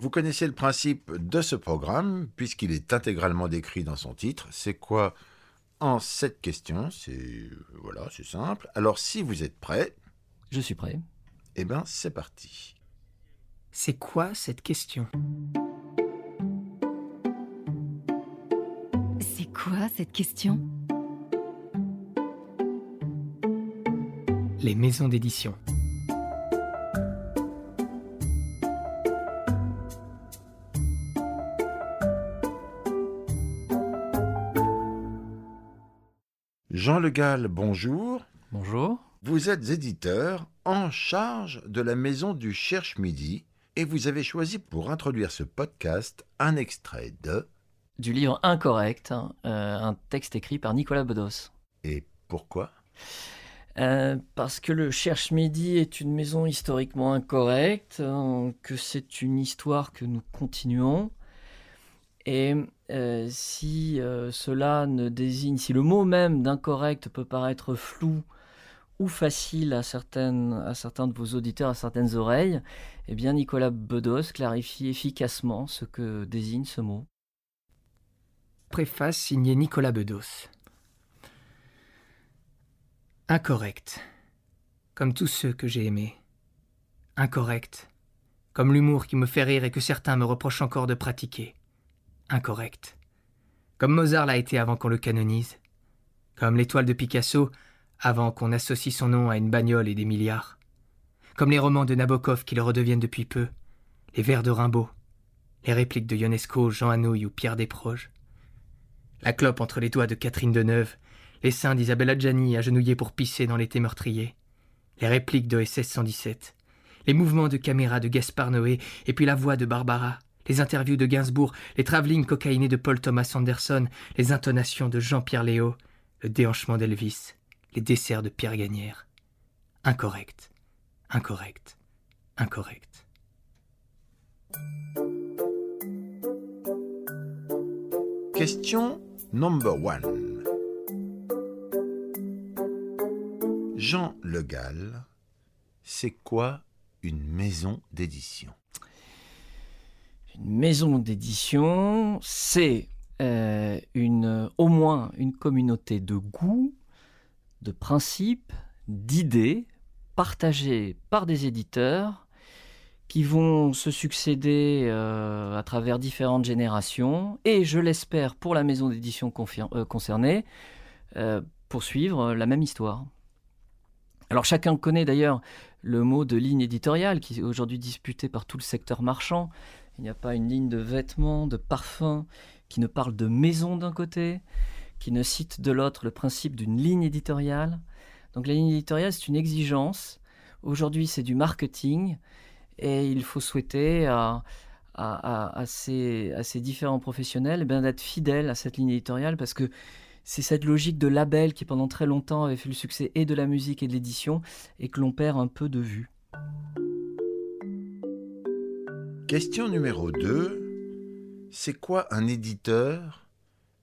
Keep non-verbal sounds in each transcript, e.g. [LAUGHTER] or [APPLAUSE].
Vous connaissez le principe de ce programme, puisqu'il est intégralement décrit dans son titre. C'est quoi en cette question? C'est voilà, c'est simple. Alors si vous êtes prêts, Je suis prêt. eh ben c'est parti. C'est quoi cette question? C'est quoi cette question? Les maisons d'édition. Jean Le Gall, bonjour. Bonjour. Vous êtes éditeur en charge de la maison du Cherche Midi et vous avez choisi pour introduire ce podcast un extrait de Du livre Incorrect, hein, euh, un texte écrit par Nicolas Bedos. et pourquoi? Euh, parce que le Cherche Midi est une maison historiquement incorrecte, hein, que c'est une histoire que nous continuons. Et euh, si euh, cela ne désigne, si le mot même d'incorrect peut paraître flou ou facile à, certaines, à certains de vos auditeurs, à certaines oreilles, eh bien Nicolas Bedos clarifie efficacement ce que désigne ce mot. Préface signée Nicolas Bedos. Incorrect. Comme tous ceux que j'ai aimés. Incorrect. Comme l'humour qui me fait rire et que certains me reprochent encore de pratiquer. Incorrect. Comme Mozart l'a été avant qu'on le canonise. Comme l'étoile de Picasso avant qu'on associe son nom à une bagnole et des milliards. Comme les romans de Nabokov qui le redeviennent depuis peu. Les vers de Rimbaud. Les répliques de Ionesco, Jean Anouilh ou Pierre Desproges. La clope entre les doigts de Catherine Deneuve, les seins d'Isabelle Adjani agenouillés pour pisser dans l'été meurtrier, les répliques de SS 117, les mouvements de caméra de Gaspard Noé et puis la voix de Barbara, les interviews de Gainsbourg, les travelling cocaïnés de Paul Thomas Anderson, les intonations de Jean-Pierre Léo, le déhanchement d'Elvis, les desserts de Pierre Gagnère. Incorrect, incorrect, incorrect. Question number one. Jean Le Gall, c'est quoi une maison d'édition? Maison d'édition, c'est euh, au moins une communauté de goûts, de principes, d'idées partagées par des éditeurs qui vont se succéder euh, à travers différentes générations et, je l'espère, pour la maison d'édition euh, concernée, poursuivre la même histoire. Alors chacun connaît d'ailleurs le mot de ligne éditoriale qui est aujourd'hui disputé par tout le secteur marchand. Il n'y a pas une ligne de vêtements, de parfums qui ne parle de maison d'un côté, qui ne cite de l'autre le principe d'une ligne éditoriale. Donc la ligne éditoriale, c'est une exigence. Aujourd'hui, c'est du marketing et il faut souhaiter à, à, à- à ces, différents professionnels eh d'être fidèles à cette ligne éditoriale parce que c'est cette logique de label qui pendant très longtemps avait fait le succès et de la musique et de l'édition et que l'on perd un peu de vue. Question numéro 2. C'est quoi un éditeur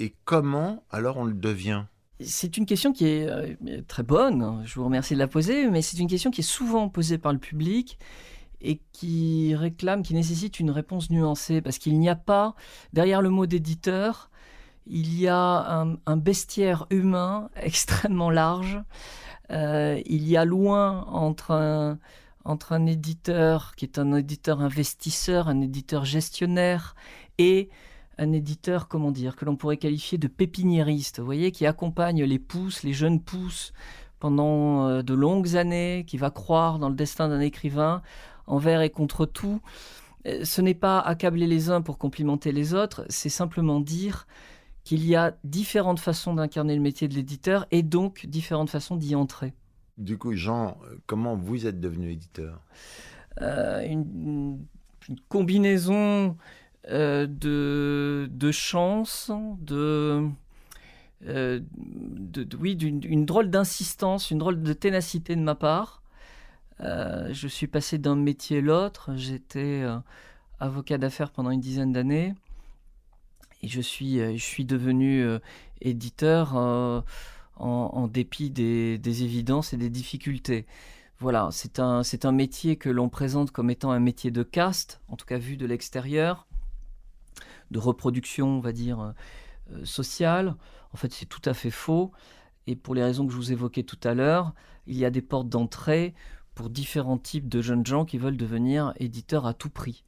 et comment alors on le devient? C'est une question qui est euh, très bonne, je vous remercie de la poser, mais c'est une question qui est souvent posée par le public et qui réclame, qui nécessite une réponse nuancée, parce qu'il n'y a pas, derrière le mot d'éditeur, il y a un, un bestiaire humain [LAUGHS] extrêmement large. Euh, il y a loin entre un, entre un éditeur qui est un éditeur investisseur, un éditeur gestionnaire et un éditeur, comment dire, que l'on pourrait qualifier de pépiniériste, vous voyez, qui accompagne les pousses, les jeunes pousses pendant euh, de longues années, qui va croire dans le destin d'un écrivain envers et contre tout. Euh, Ce n'est pas accabler les uns pour complimenter les autres, c'est simplement dire qu'il y a différentes façons d'incarner le métier de l'éditeur et donc différentes façons d'y entrer. Du coup, Jean, euh, comment vous êtes devenu éditeur? Euh, une, combinaison euh, de, de chance, de, d'une une drôle d'insistance, une drôle de ténacité de ma part. Je suis passé d'un métier à l'autre. J'étais avocat d'affaires pendant une dizaine d'années et je suis, devenu éditeur en, dépit des, des évidences et des difficultés. voilà, c'est un, c'est un métier que l'on présente comme étant un métier de caste, en tout cas vu de l'extérieur, de reproduction, on va dire, euh, sociale. En fait, c'est tout à fait faux. Et pour les raisons que je vous évoquais tout à l'heure, il y a des portes d'entrée pour différents types de jeunes gens qui veulent devenir éditeurs à tout prix.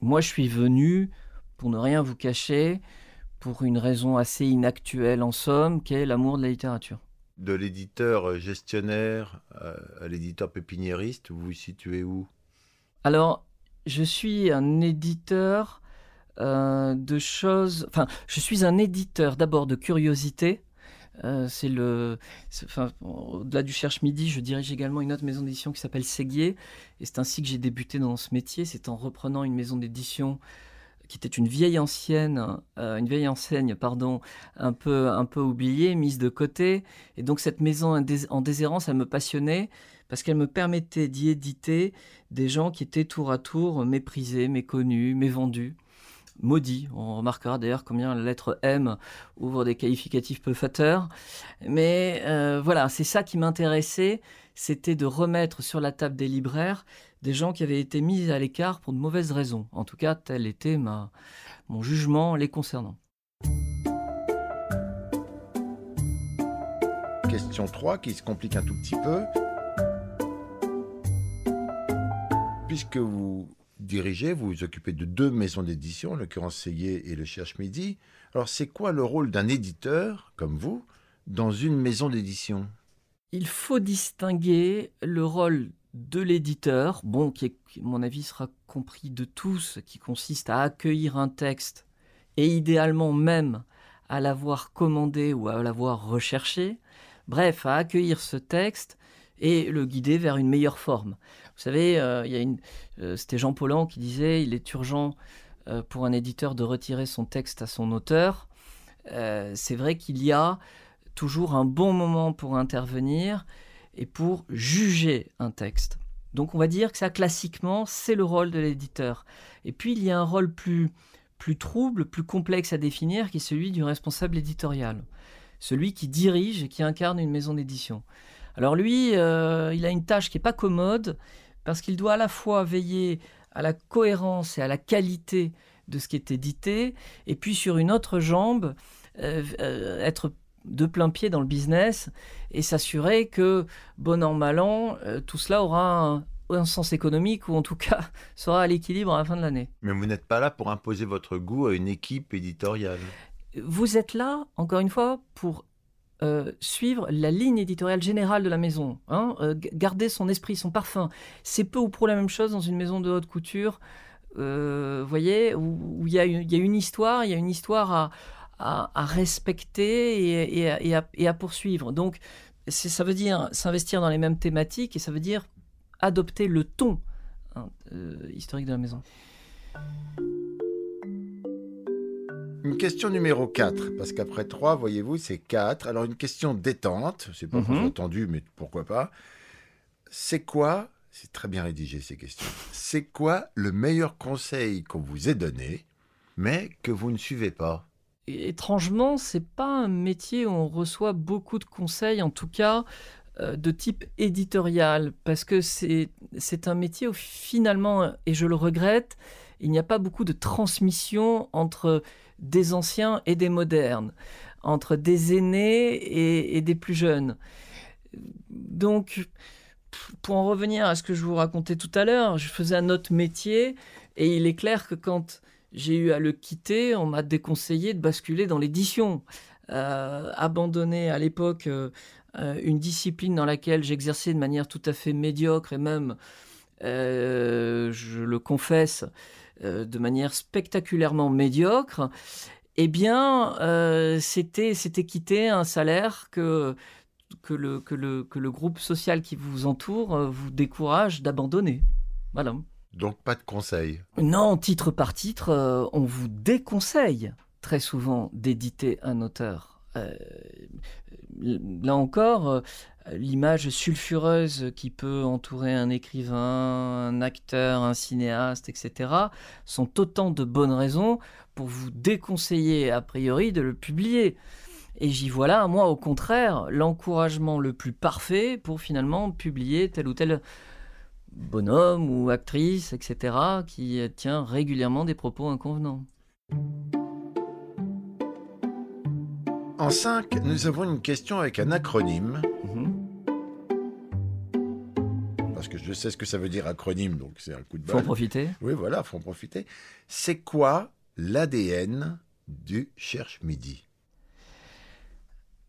Moi, je suis venu, pour ne rien vous cacher, pour une raison assez inactuelle en somme, qui est l'amour de la littérature. De l'éditeur gestionnaire à l'éditeur pépiniériste, vous vous situez où? Alors, je suis un éditeur euh, de choses. Enfin, je suis un éditeur d'abord de curiosité. Euh, c'est le, enfin, au-delà du Cherche Midi, je dirige également une autre maison d'édition qui s'appelle Séguier, et c'est ainsi que j'ai débuté dans ce métier. C'est en reprenant une maison d'édition qui était une vieille ancienne, euh, une vieille enseigne, pardon, un peu, un peu oubliée, mise de côté. Et donc cette maison en déshérence, elle me passionnait parce qu'elle me permettait d'y éditer des gens qui étaient tour à tour méprisés, méconnus, mévendus maudits. On remarquera d'ailleurs combien la lettre M ouvre des qualificatifs peu fateurs. Mais euh, voilà, c'est ça qui m'intéressait, c'était de remettre sur la table des libraires des gens qui avaient été mis à l'écart pour de mauvaises raisons. En tout cas, tel était ma, mon jugement les concernant. Question 3 qui se complique un tout petit peu. Puisque vous dirigez, vous vous occupez de deux maisons d'édition, en l'occurrence et le Cherche Midi. Alors c'est quoi le rôle d'un éditeur, comme vous, dans une maison d'édition? Il faut distinguer le rôle de l'éditeur, bon, qui, est, à mon avis sera compris de tous, qui consiste à accueillir un texte et idéalement même à l'avoir commandé ou à l'avoir recherché, bref, à accueillir ce texte et le guider vers une meilleure forme. Vous savez, euh, euh, c'était Jean Paulhan qui disait, il est urgent euh, pour un éditeur de retirer son texte à son auteur. c'est vrai qu'il y a toujours un bon moment pour intervenir et pour juger un texte. Donc on va dire que ça classiquement c'est le rôle de l'éditeur. Et puis il y a un rôle plus plus trouble, plus complexe à définir qui est celui du responsable éditorial, celui qui dirige et qui incarne une maison d'édition. Alors lui, il a une tâche qui n'est pas commode parce qu'il doit à la fois veiller à la cohérence et à la qualité de ce qui est édité, et puis sur une autre jambe, euh, euh, être de plein pied dans le business et s'assurer que, bon an, mal an, euh, tout cela aura un, sens économique ou en tout cas [LAUGHS] sera à l'équilibre à la fin de l'année. Mais vous n'êtes pas là pour imposer votre goût à une équipe éditoriale? Vous êtes là, encore une fois, pour euh, suivre la ligne éditoriale générale de la maison, hein, euh, garder son esprit, son parfum. C'est peu ou prou la même chose dans une maison de haute couture, vous voyez, où il y, a une histoire, il y a une histoire à, à, respecter et, à, poursuivre. Donc, ça veut dire s'investir dans les mêmes thématiques et ça veut dire adopter le ton hein, euh, historique de la maison. Une question numéro 4, parce qu'après 3, voyez-vous, c'est 4. Alors une question détente, c'est pas mm entendu, mais pourquoi pas. C'est quoi, c'est très bien rédigé ces questions, c'est quoi le meilleur conseil qu'on vous ait donné, mais que vous ne suivez pas? Étrangement, c'est pas un métier où on reçoit beaucoup de conseils, en tout cas euh, de type éditorial, parce que c'est un métier où finalement, et je le regrette, il n'y a pas beaucoup de transmission entre des anciens et des modernes, entre des aînés et, des plus jeunes. Donc, pour en revenir à ce que je vous racontais tout à l'heure, je faisais un autre métier, et il est clair que quand j'ai eu à le quitter, on m'a déconseillé de basculer dans l'édition. Euh, abandonner à l'époque euh, euh, une discipline dans laquelle j'exerçais de manière tout à fait médiocre et même, je le confesse, de manière spectaculairement médiocre, eh bien, c'était, c'était quitter un salaire que, que, le, que, le, que le groupe social qui vous entoure vous décourage d'abandonner. Voilà. Donc pas de conseils Non, titre par titre, euh, on vous déconseille très souvent d'éditer un auteur. Euh, là encore, euh, l'image sulfureuse qui peut entourer un écrivain, un acteur, un cinéaste, etc., sont autant de bonnes raisons pour vous déconseiller a priori de le publier. Et j'y vois là, moi, au contraire, l'encouragement le plus parfait pour finalement publier tel ou tel bonhomme ou actrice, etc., qui tient régulièrement des propos inconvenants. En 5, nous avons une question avec un acronyme. Mhm. Parce que je sais ce que ça veut dire acronyme, donc c'est un coup de Faut en profiter. Oui, voilà, faut en profiter. C'est quoi l'ADN du Cherche Midi?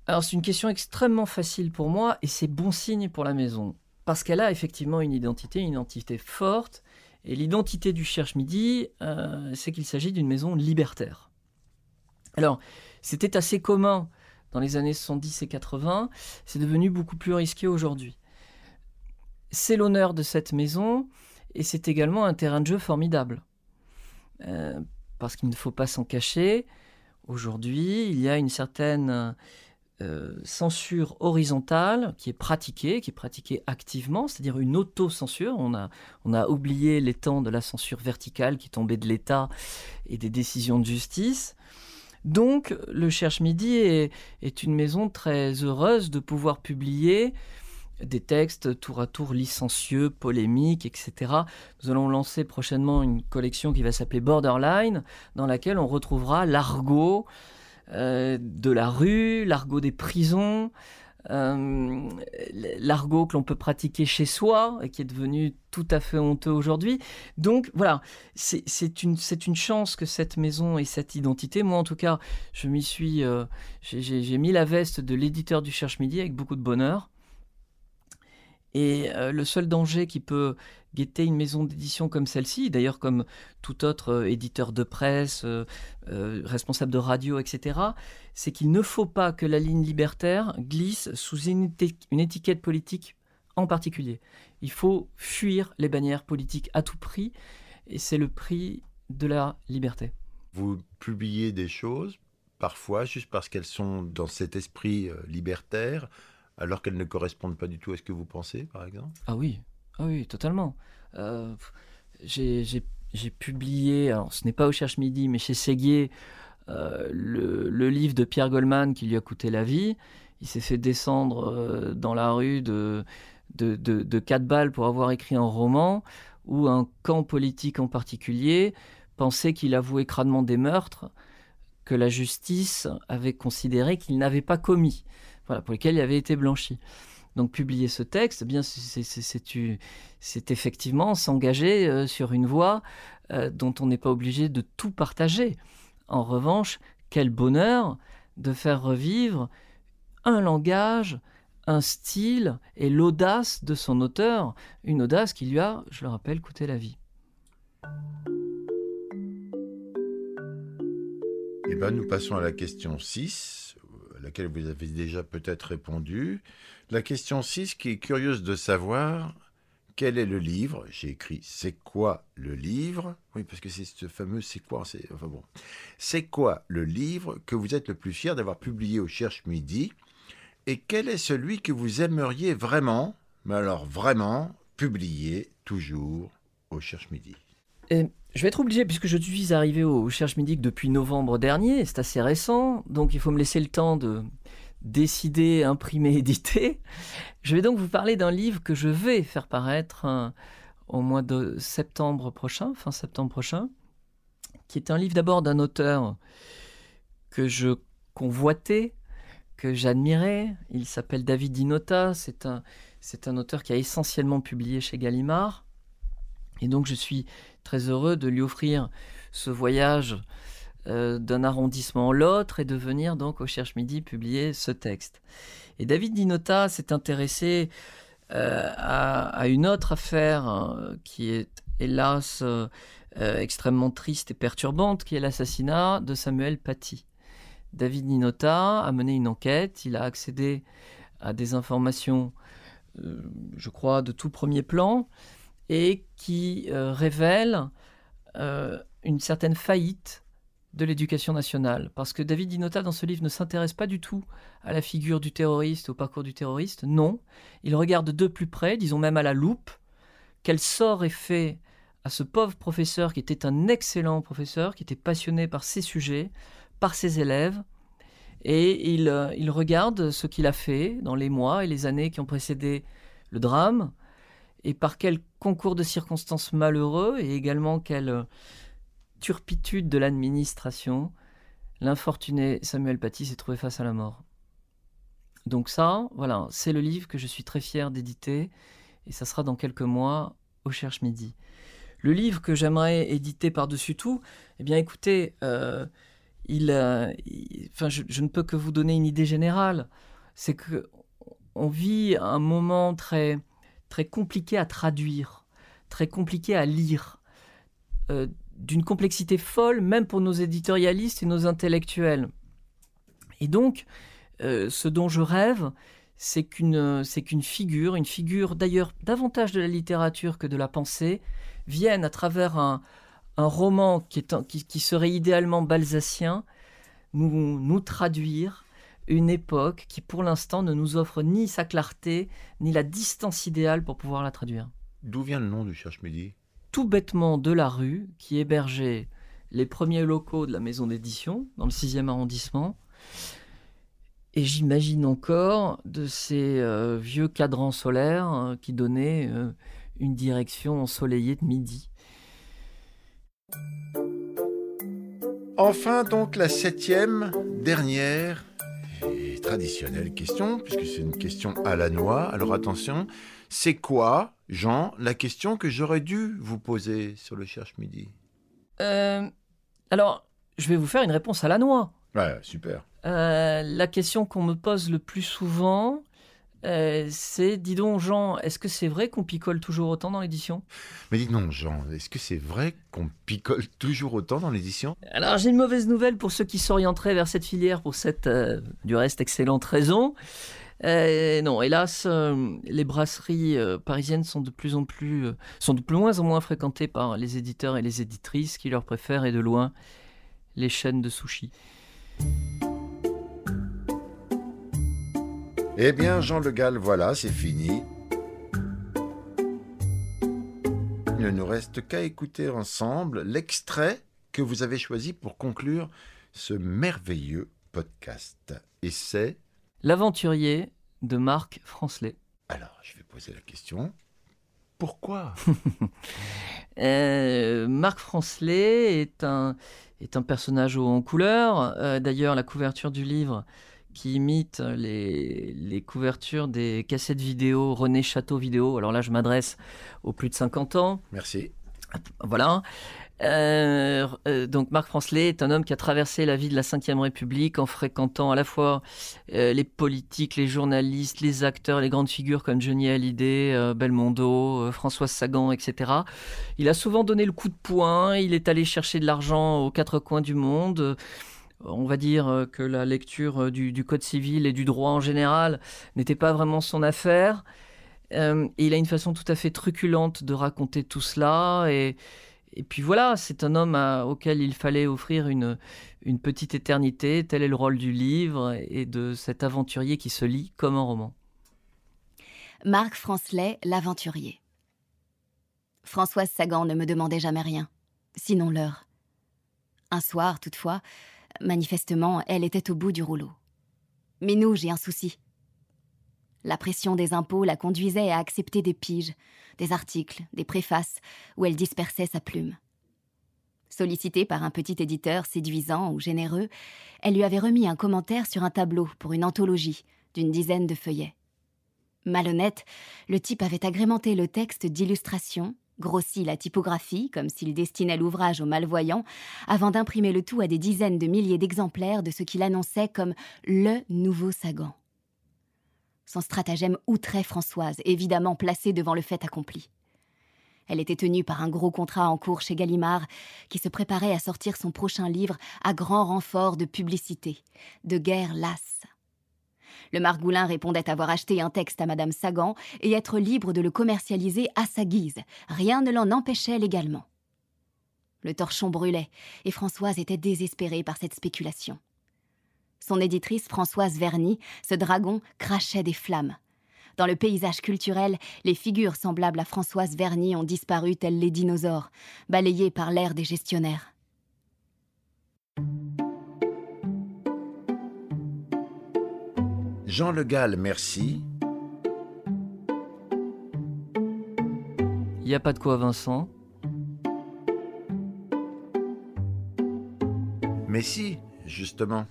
Alors c'est une question extrêmement facile pour moi et c'est bon signe pour la maison. Parce qu'elle a effectivement une identité, une identité forte. Et l'identité du Cherche Midi, euh, c'est qu'il s'agit d'une maison libertaire. Alors, c'était assez commun dans les années 70 et 80, c'est devenu beaucoup plus risqué aujourd'hui. C'est l'honneur de cette maison et c'est également un terrain de jeu formidable. Euh, parce qu'il ne faut pas s'en cacher, aujourd'hui, il y a une certaine euh, censure horizontale qui est pratiquée, qui est pratiquée activement, c'est-à-dire une auto-censure. On a, on a oublié les temps de la censure verticale qui tombait de l'État et des décisions de justice. Donc, le Cherche Midi est, est une maison très heureuse de pouvoir publier des textes tour à tour licencieux, polémiques, etc. Nous allons lancer prochainement une collection qui va s'appeler Borderline, dans laquelle on retrouvera l'argot euh, de la rue, l'argot des prisons, euh, l'argot que l'on peut pratiquer chez soi et qui est devenu tout à fait honteux aujourd'hui. Donc voilà, c'est une, chance que cette maison ait cette identité. Moi en tout cas, je m'y suis, euh, j'ai mis la veste de l'éditeur du Cherche Midi avec beaucoup de bonheur. Et euh, le seul danger qui peut guetter une maison d'édition comme celle-ci, d'ailleurs comme tout autre euh, éditeur de presse, euh, responsable de radio, etc., c'est qu'il ne faut pas que la ligne libertaire glisse sous une, éti- une étiquette politique en particulier. Il faut fuir les bannières politiques à tout prix, et c'est le prix de la liberté. Vous publiez des choses, parfois juste parce qu'elles sont dans cet esprit libertaire, alors qu'elles ne correspondent pas du tout à ce que vous pensez, par exemple Ah oui, ah oui, totalement. Euh, j'ai publié, alors ce n'est pas au Cherche Midi, mais chez Séguier, euh, le, livre de Pierre Goldman qui lui a coûté la vie. Il s'est fait descendre euh, dans la rue de, de quatre balles pour avoir écrit un roman où un camp politique en particulier pensait qu'il avouait crânement des meurtres que la justice avait considéré qu'il n'avait pas commis, voilà, pour lesquels il avait été blanchi. Donc publier ce texte, eh bien c'est- effectivement s'engager euh, sur une voie euh, dont on n'est pas obligé de tout partager. En revanche, quel bonheur de faire revivre un langage, un style et l'audace de son auteur, une audace qui lui a, je le rappelle, coûté la vie. Eh bien, nous passons à la question 6, à laquelle vous avez déjà peut-être répondu. La question 6 qui est curieuse de savoir quel est le livre? J'ai écrit c'est quoi le livre? Oui, parce que c'est ce fameux c'est quoi c'est enfin bon. Quoi le livre que vous êtes le plus fier d'avoir publié au Cherche Midi? Et quel est celui que vous aimeriez vraiment, mais alors vraiment, publier toujours au Cherche Midi? Et je vais être obligé, puisque je suis arrivé au Cherche Midi que depuis novembre dernier, c'est assez récent, donc il faut me laisser le temps de décider, imprimer, [LAUGHS] éditer. Je vais donc vous parler d'un livre que je vais faire paraître hein, au mois de septembre prochain, fin septembre prochain, qui est un livre d'abord d'un auteur que je convoitais, que j'admirais. Il s'appelle David Dinota, c'est un auteur qui a essentiellement publié chez Gallimard. Et donc je suis très heureux de lui offrir ce voyage euh, d'un arrondissement à l'autre et de venir donc au Cherche Midi publier ce texte. Et David Dinota s'est intéressé euh, à, une autre affaire euh, qui est hélas euh, extrêmement triste et perturbante, qui est l'assassinat de Samuel Paty. David Ninota a mené une enquête, il a accédé à des informations, je crois, de tout premier plan, et qui euh, révèlent euh, une certaine faillite de l'éducation nationale. Parce que David Dinota, dans ce livre, ne s'intéresse pas du tout à la figure du terroriste, au parcours du terroriste. Non, il regarde de plus près, disons même à la loupe, quel sort est fait à ce pauvre professeur qui était un excellent professeur, qui était passionné par ses sujets, par ses élèves, Et il, euh, il regarde ce qu'il a fait dans les mois et les années qui ont précédé le drame, et par quel concours de circonstances malheureux, et également quelle euh, turpitude de l'administration, l'infortuné Samuel Paty s'est trouvé face à la mort. Donc ça, voilà, c'est le livre que je suis très fier d'éditer, et ça sera dans quelques mois au Cherche Midi. Le livre que j'aimerais éditer par-dessus tout, eh bien écoutez, euh, il, euh, il- enfin, je, je ne peux que vous donner une idée générale. C'est que on vit un moment très, très compliqué à traduire, très compliqué à lire, euh, d'une complexité folle, même pour nos éditorialistes et nos intellectuels. Et donc, euh, ce dont je rêve, c'est qu'une figure, une figure d'ailleurs davantage de la littérature que de la pensée, vienne à travers un, roman qui serait idéalement balsacien, nous, nous traduire une époque qui pour l'instant ne nous offre ni sa clarté, ni la distance idéale pour pouvoir la traduire. D'où vient le nom du Cherche-Midi Tout bêtement de la rue qui hébergeait les premiers locaux de la maison d'édition dans le 6e arrondissement. Et j'imagine encore de ces euh, vieux cadrans solaires euh, qui donnaient euh, une direction ensoleillée de midi. Enfin, donc, la septième, dernière traditionnelle question, puisque c'est une question à la noix. Alors attention, c'est quoi, Jean, la question que j'aurais dû vous poser sur le Cherche Midi? Euh, alors, je vais vous faire une réponse à la noix. Ouais, super. Euh, la question qu'on me pose le plus souvent, euh, c'est dis donc, Jean, est-ce que c'est vrai qu'on picole toujours autant dans l'édition? Mais dites non, Jean, est-ce que c'est vrai qu'on picole toujours autant dans l'édition? Alors, j'ai une mauvaise nouvelle pour ceux qui s'orienteraient vers cette filière pour cette, euh, du reste, excellente raison. Euh, non, hélas, les brasseries parisiennes sont de plus en plus, sont de moins en moins fréquentées par les éditeurs et les éditrices qui leur préfèrent et de loin les chaînes de sushis. Eh bien, Jean Le Gall, voilà, c'est fini. Il ne nous reste qu'à écouter ensemble l'extrait que vous avez choisi pour conclure ce merveilleux podcast. Et c'est... L'aventurier de Marc Francelet. Alors, je vais poser la question. Pourquoi [LAUGHS] Euh, Marc Francelet est un, est un personnage haut en couleur. Euh, D'ailleurs, la couverture du livre qui imite les, les couvertures des cassettes vidéo René Château Vidéo. Alors là, je m'adresse aux plus de 50 ans. Merci. Voilà. Euh, euh, donc Marc Francelet est un homme qui a traversé la vie de la Ve République en fréquentant à la fois euh, les politiques, les journalistes, les acteurs, les grandes figures comme Johnny Hallyday, Belmondo, Françoise Sagan, etc. Il a souvent donné le coup de poing, il est allé chercher de l'argent aux quatre coins du monde. On va dire euh, que la lecture euh, du, Code civil et du droit en général n'était pas vraiment son affaire. Euh, il a une façon tout à fait truculente de raconter tout cela. Et, puis voilà, c'est un homme auquel il fallait offrir une, une petite éternité. Tel est le rôle du livre et de cet aventurier qui se lit comme un roman. Marc Francelet, l'aventurier. Françoise Sagan ne me demandait jamais rien, sinon l'heure. Un soir, toutefois, manifestement, elle était au bout du rouleau. Mais nous, j'ai un souci. La pression des impôts la conduisait à accepter des piges, des articles, des préfaces, où elle dispersait sa plume. Sollicitée par un petit éditeur séduisant ou généreux, elle lui avait remis un commentaire sur un tableau pour une anthologie d'une dizaine de feuillets. Malhonnête, le type avait agrémenté le texte d'illustrations, grossi la typographie comme s'il destinait l'ouvrage aux malvoyants, avant d'imprimer le tout à des dizaines de milliers d'exemplaires de ce qu'il annonçait comme le nouveau Sagan. Son stratagème outrait Françoise, évidemment placée devant le fait accompli. Elle était tenue par un gros contrat en cours chez Gallimard, qui se préparait à sortir son prochain livre à grand renfort de publicité, de guerre lasse. Le Margoulin répondait avoir acheté un texte à Madame Sagan et être libre de le commercialiser à sa guise. Rien ne l'en empêchait légalement. Le torchon brûlait, et Françoise était désespérée par cette spéculation. Son éditrice Françoise Verny, ce dragon, crachait des flammes. Dans le paysage culturel, les figures semblables à Françoise Verny ont disparu tels les dinosaures, balayés par l'ère des gestionnaires. Jean Le Gall, merci. Il n'y a pas de quoi, Vincent. Mais si, justement.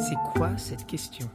C'est quoi cette question?